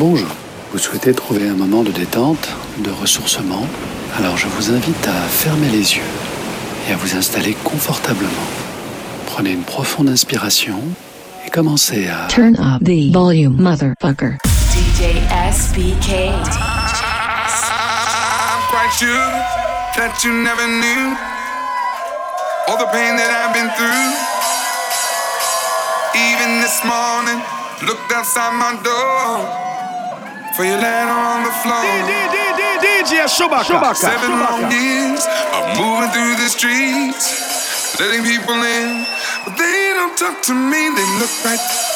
Bonjour. Vous souhaitez trouver un moment de détente, de ressourcement? Alors je vous invite à fermer les yeux et à vous installer confortablement. Prenez une profonde inspiration et commencez à Turn up the volume, motherfucker. DJ SBK. That you never knew all the pain that I've been through. Even this morning, looked outside my door. For you land on the floor. DJ Shubaka. Shubaka. Seven Shubaka. long years of moving through the streets, letting people in, but they don't talk to me. They look right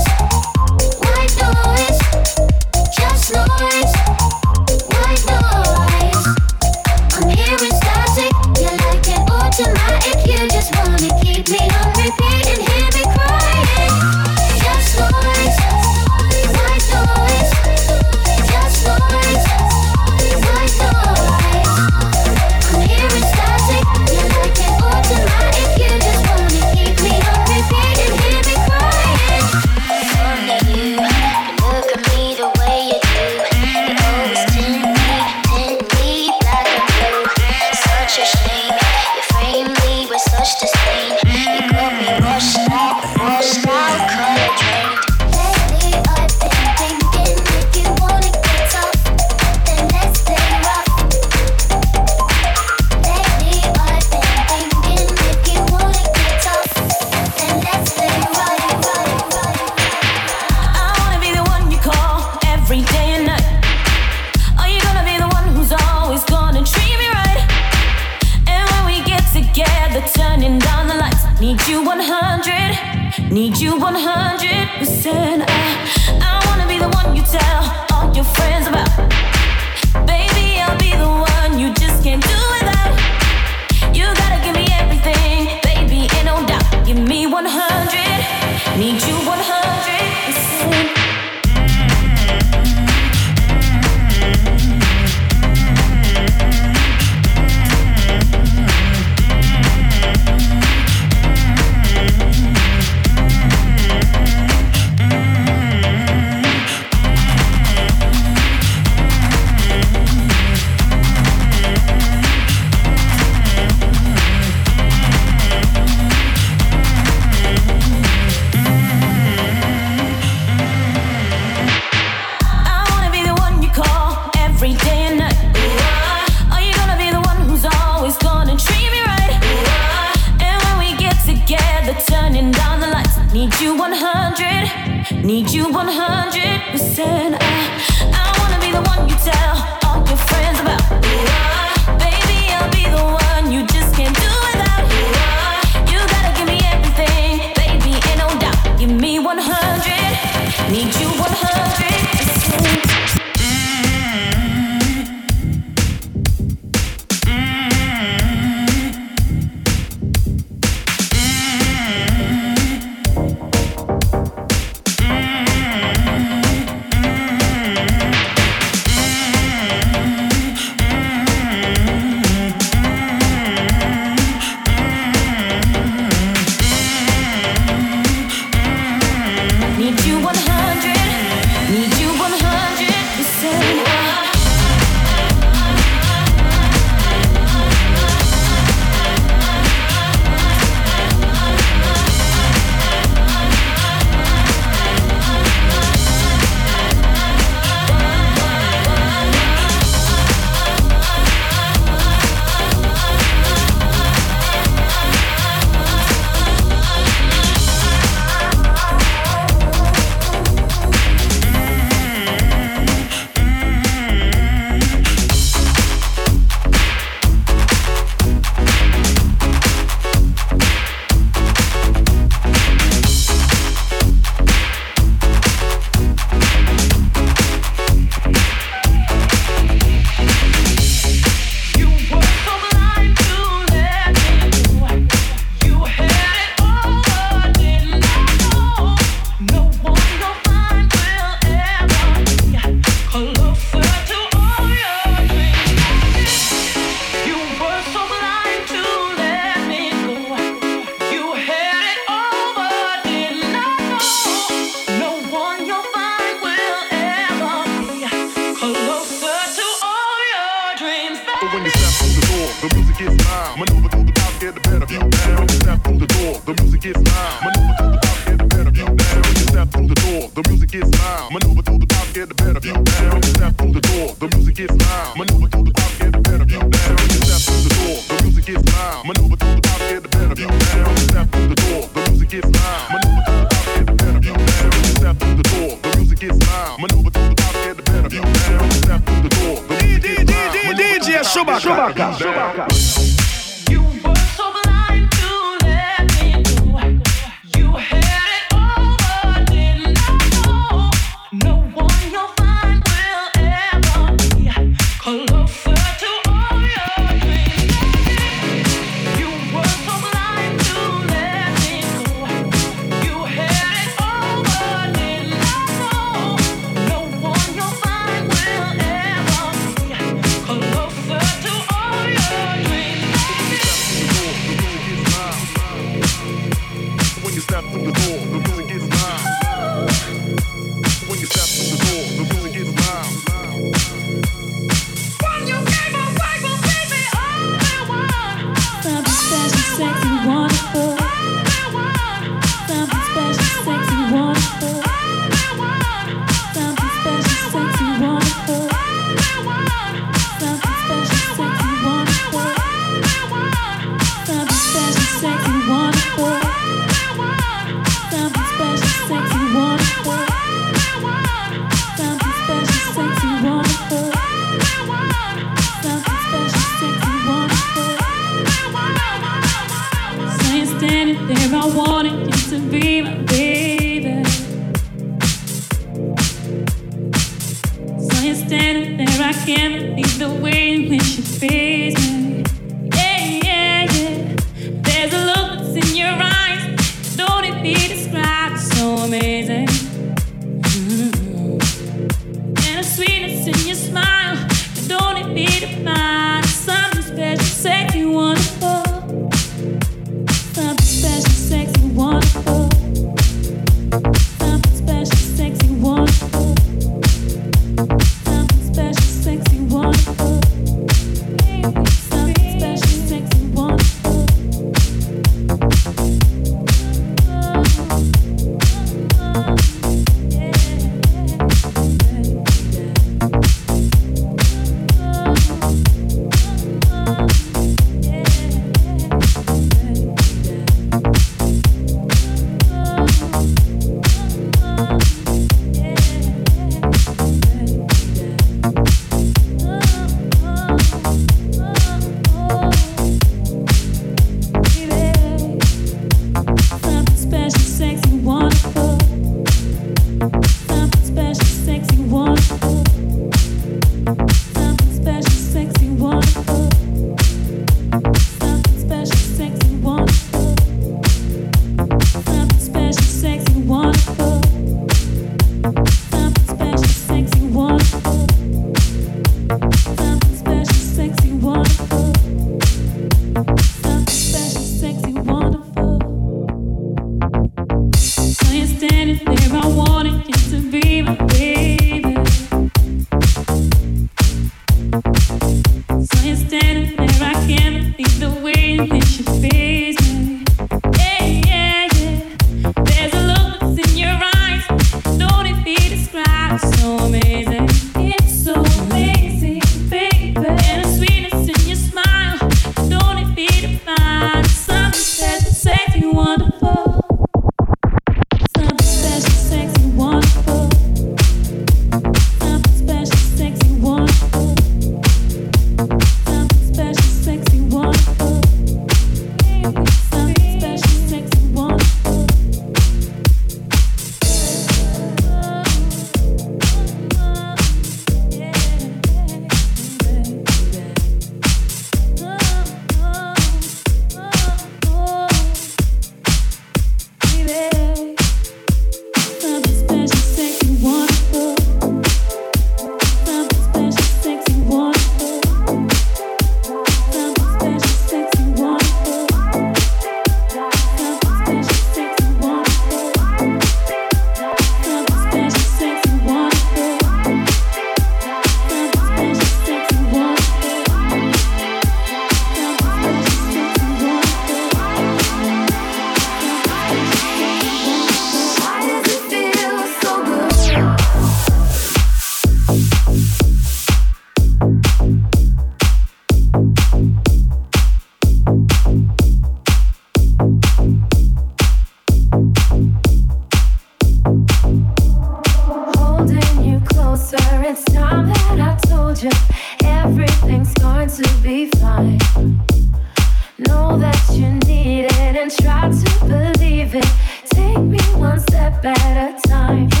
one step at a time.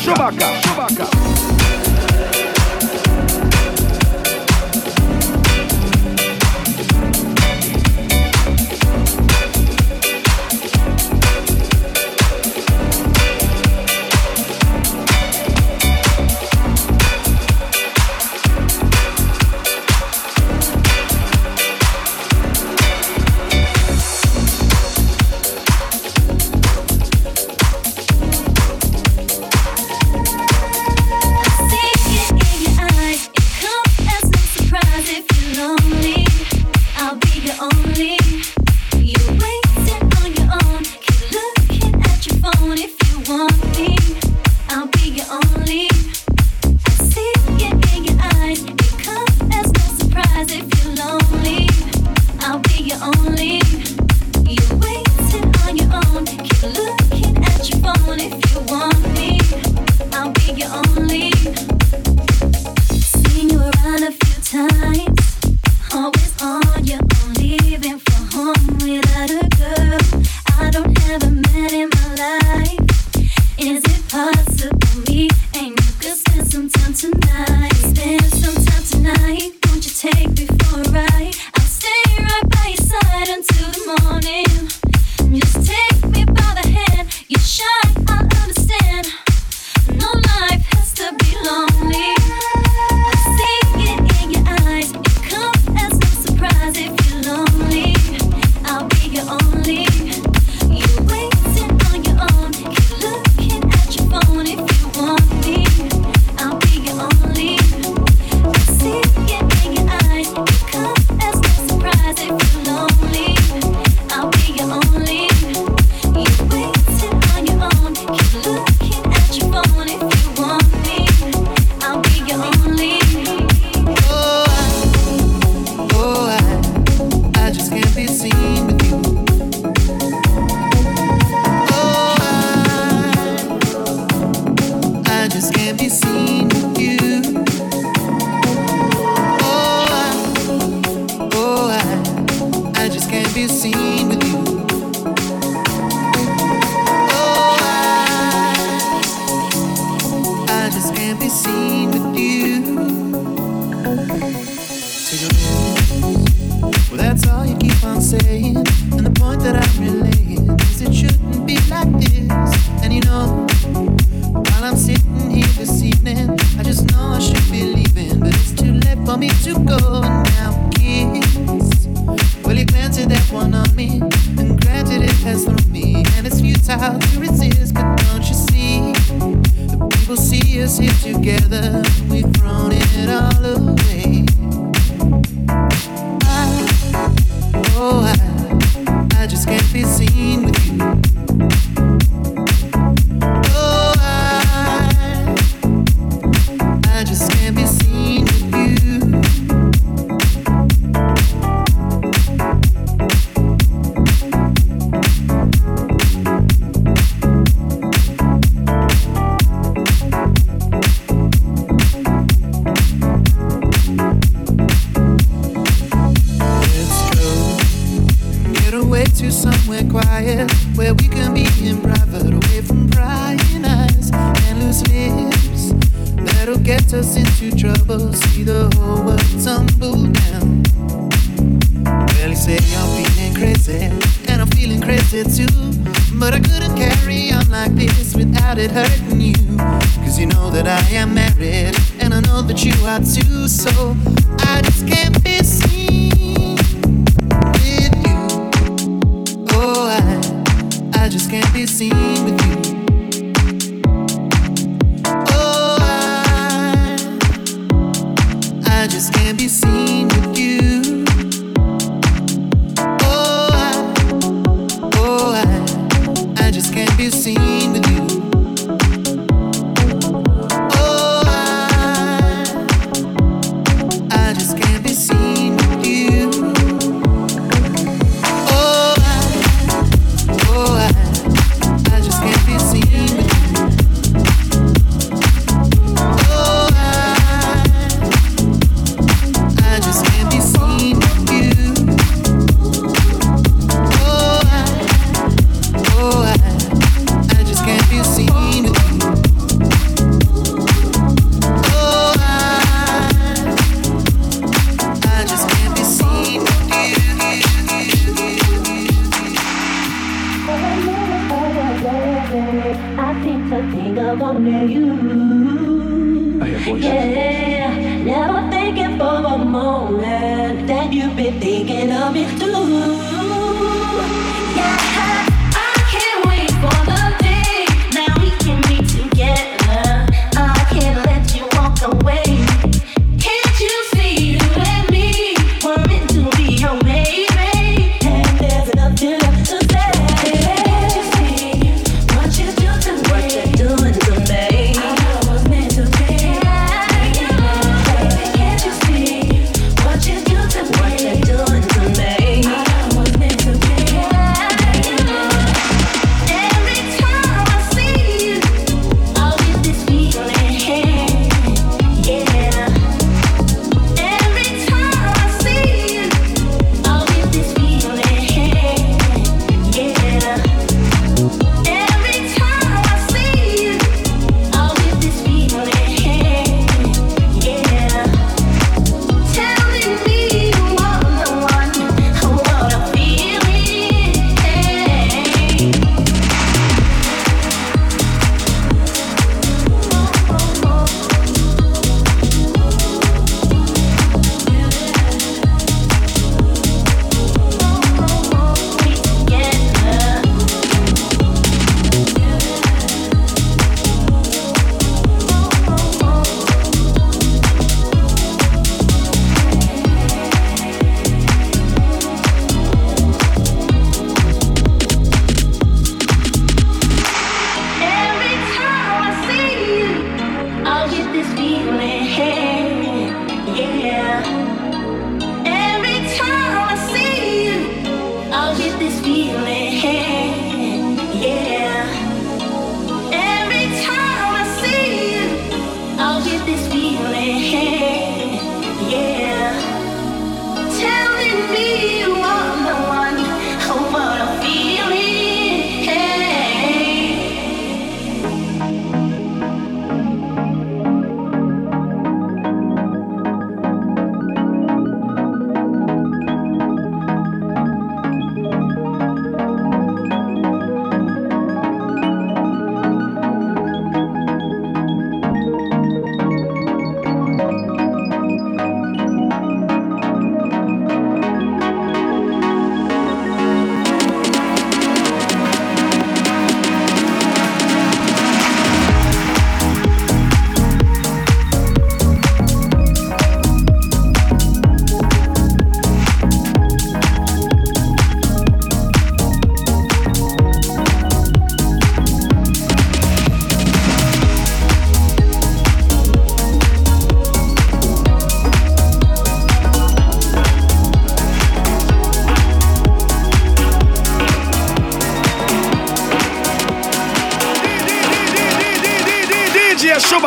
Chewbacca. Chewbacca. Chewbacca. I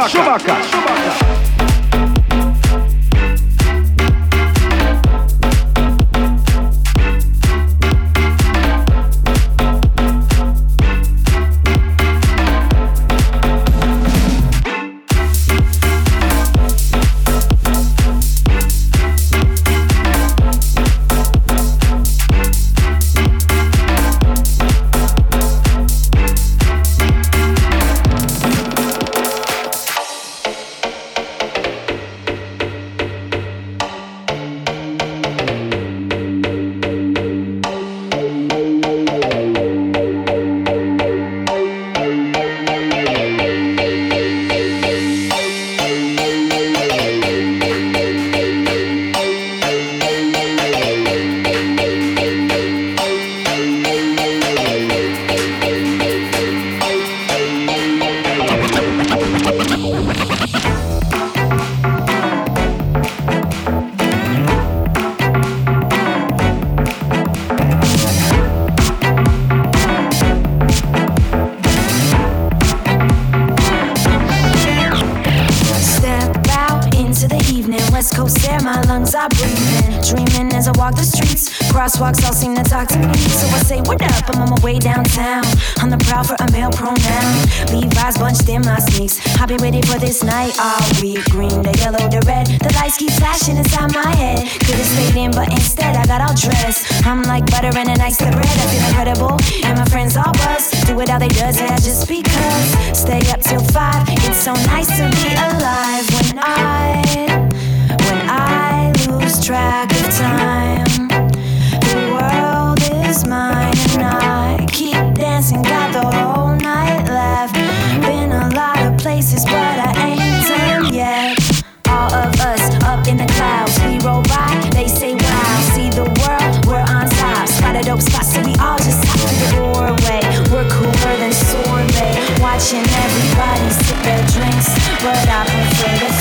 Chewbacca. Chewbacca. Chewbacca. in the clouds. We roll by, they say wow. See the world, we're on top. a dope spot, so we all just hop to the doorway. We're cooler than sorbet. Watching everybody sip their drinks, but I prefer the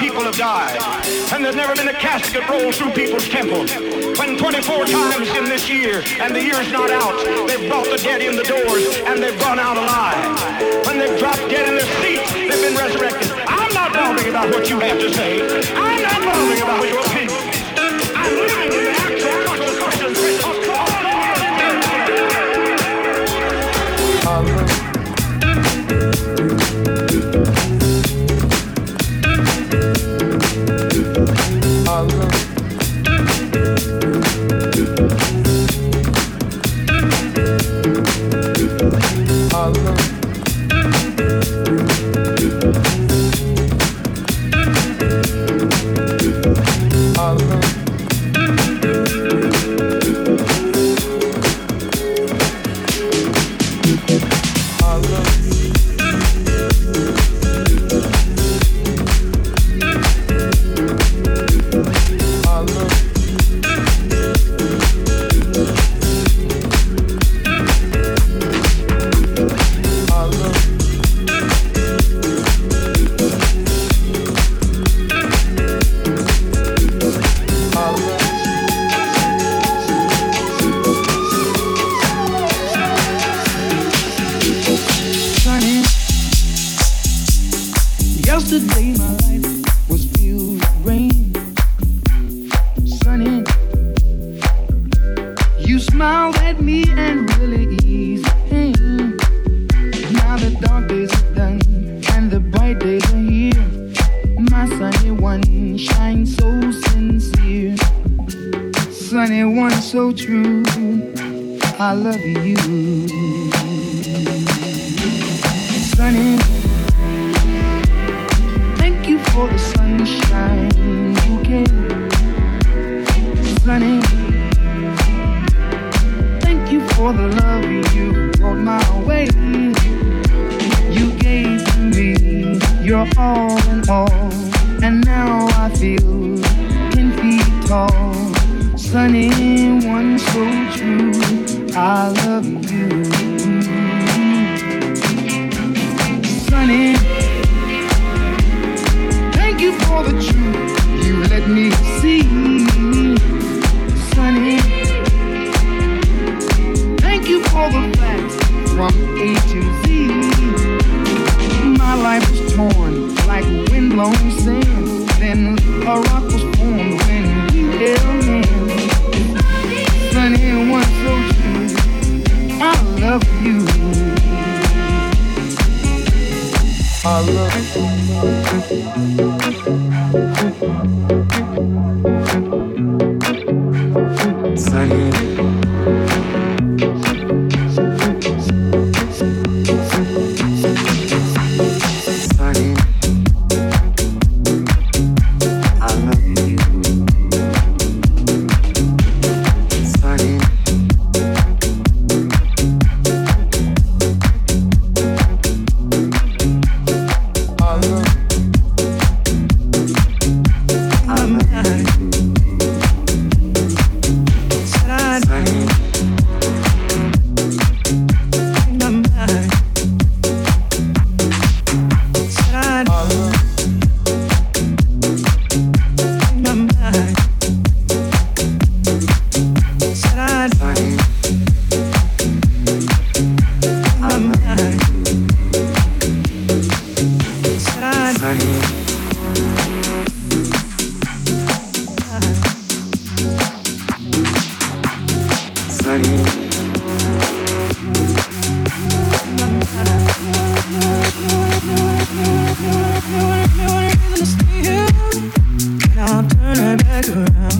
people have died, and there's never been a casket rolled through people's temples. When 24 times in this year, and the year's not out, they've brought the dead in the doors, and they've gone out alive. When they've dropped dead in their seats, they've been resurrected. I'm not bothering about what you have to say. I'm not bothering about what your opinion tomorrow. you gave to me your all all. And now i feel ten feet tall. Sunny one so true i love you. Sunny thank you for the truth. You let me from A to Z. My life was torn like windblown sand. Then a rock was formed when you held me. Sunny one so true. I love you. I love you. around.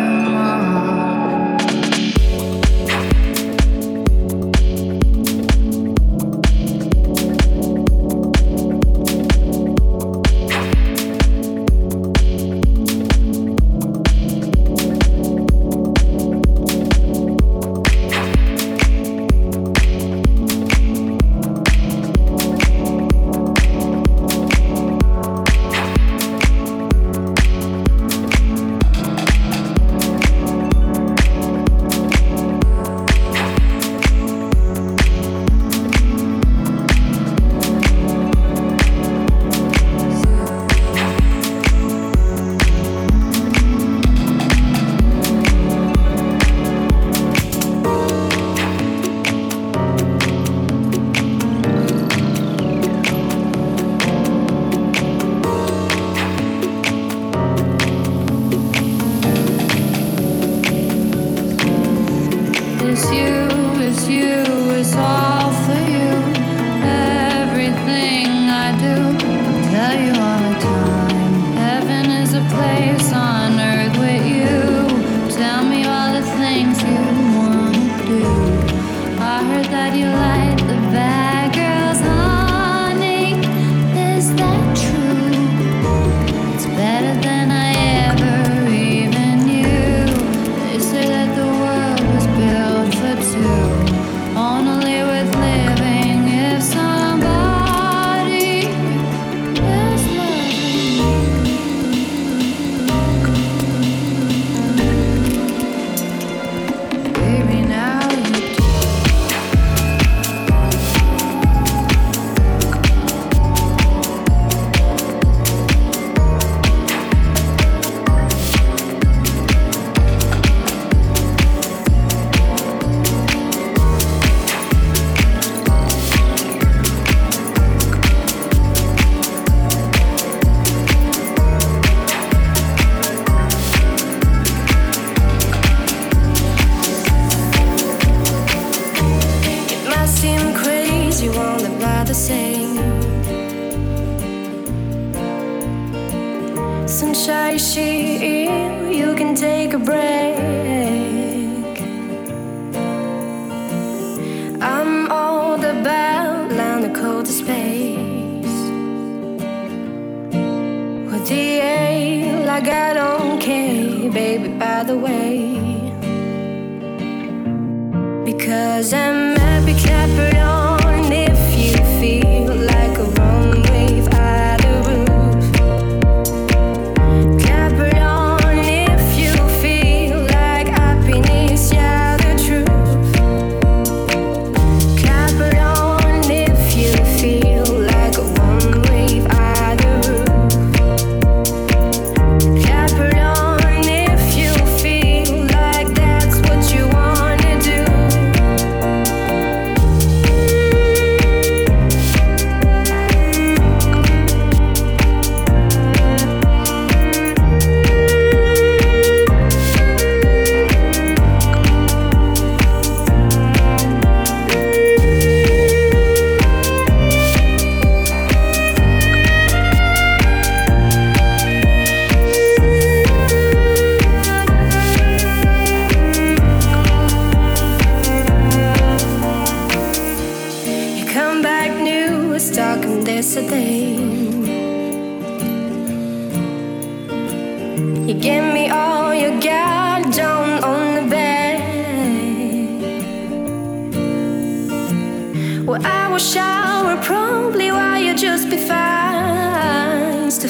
shower probably why you just be fine to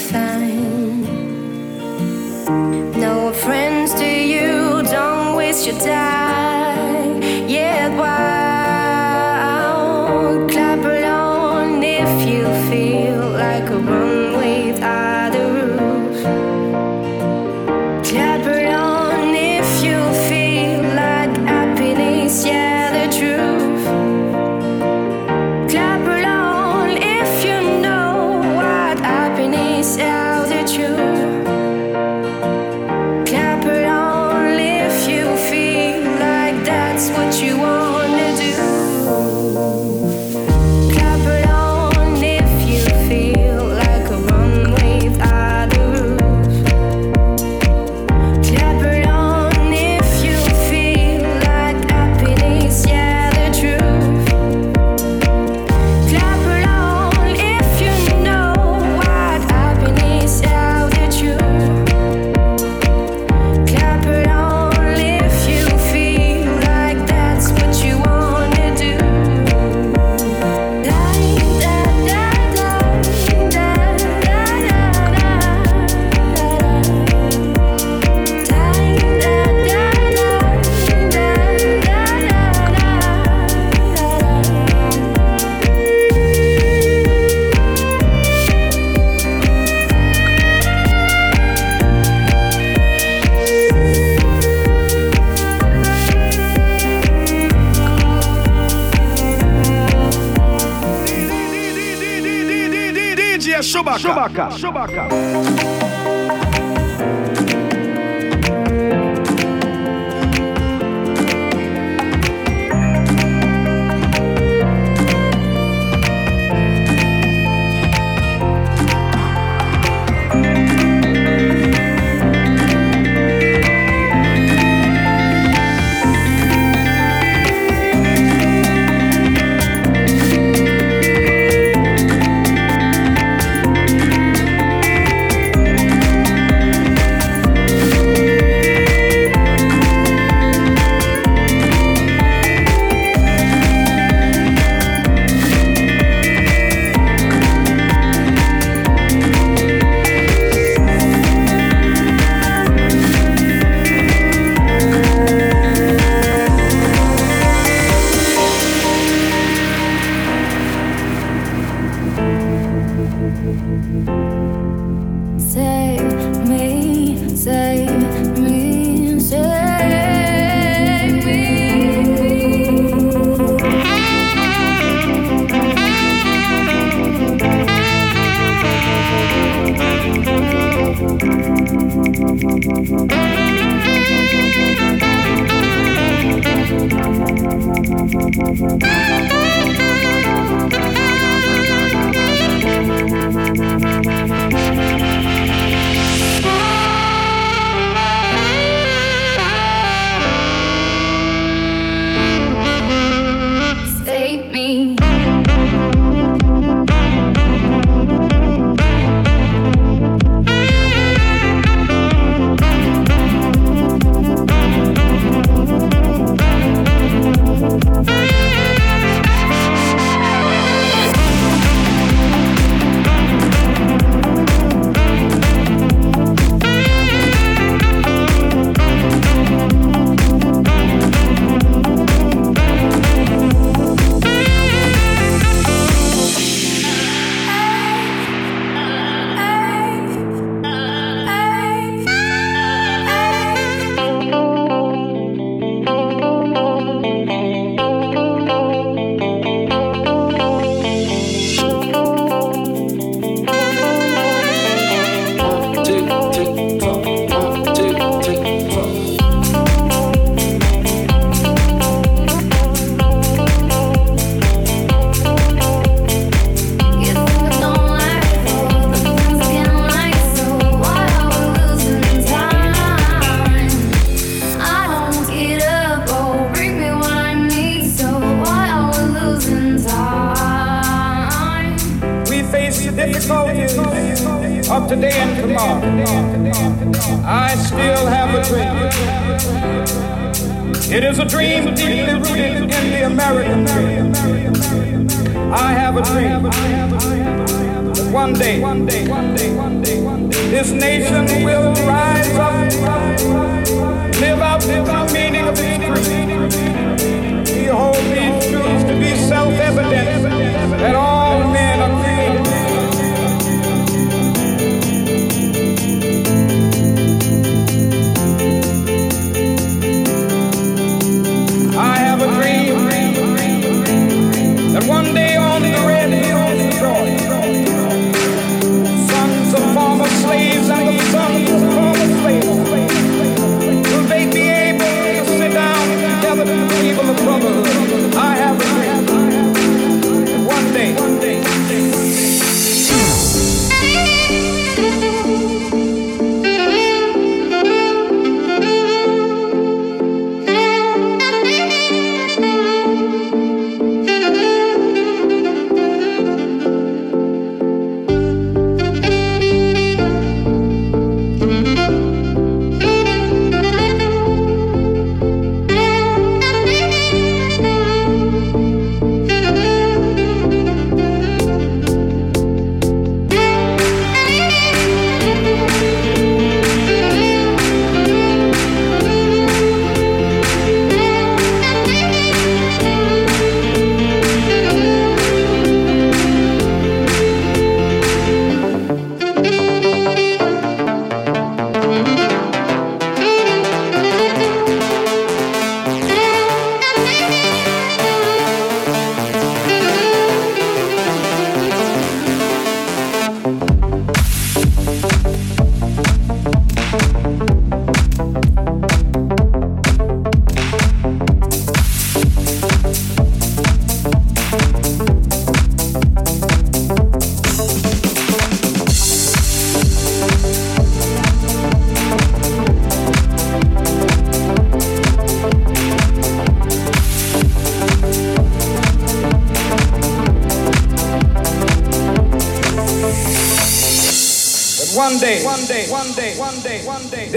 dia, Chewbacca. Chewbacca. Chewbacca.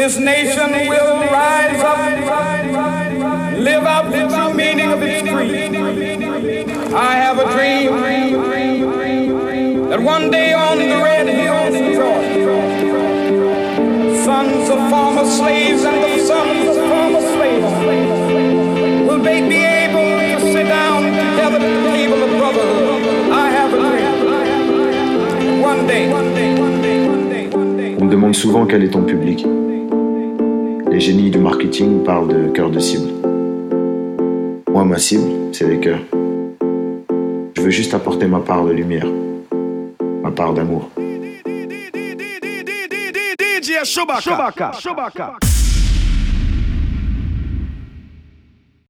This nation c'est des cœurs. Je veux juste apporter ma part de lumière, ma part d'amour.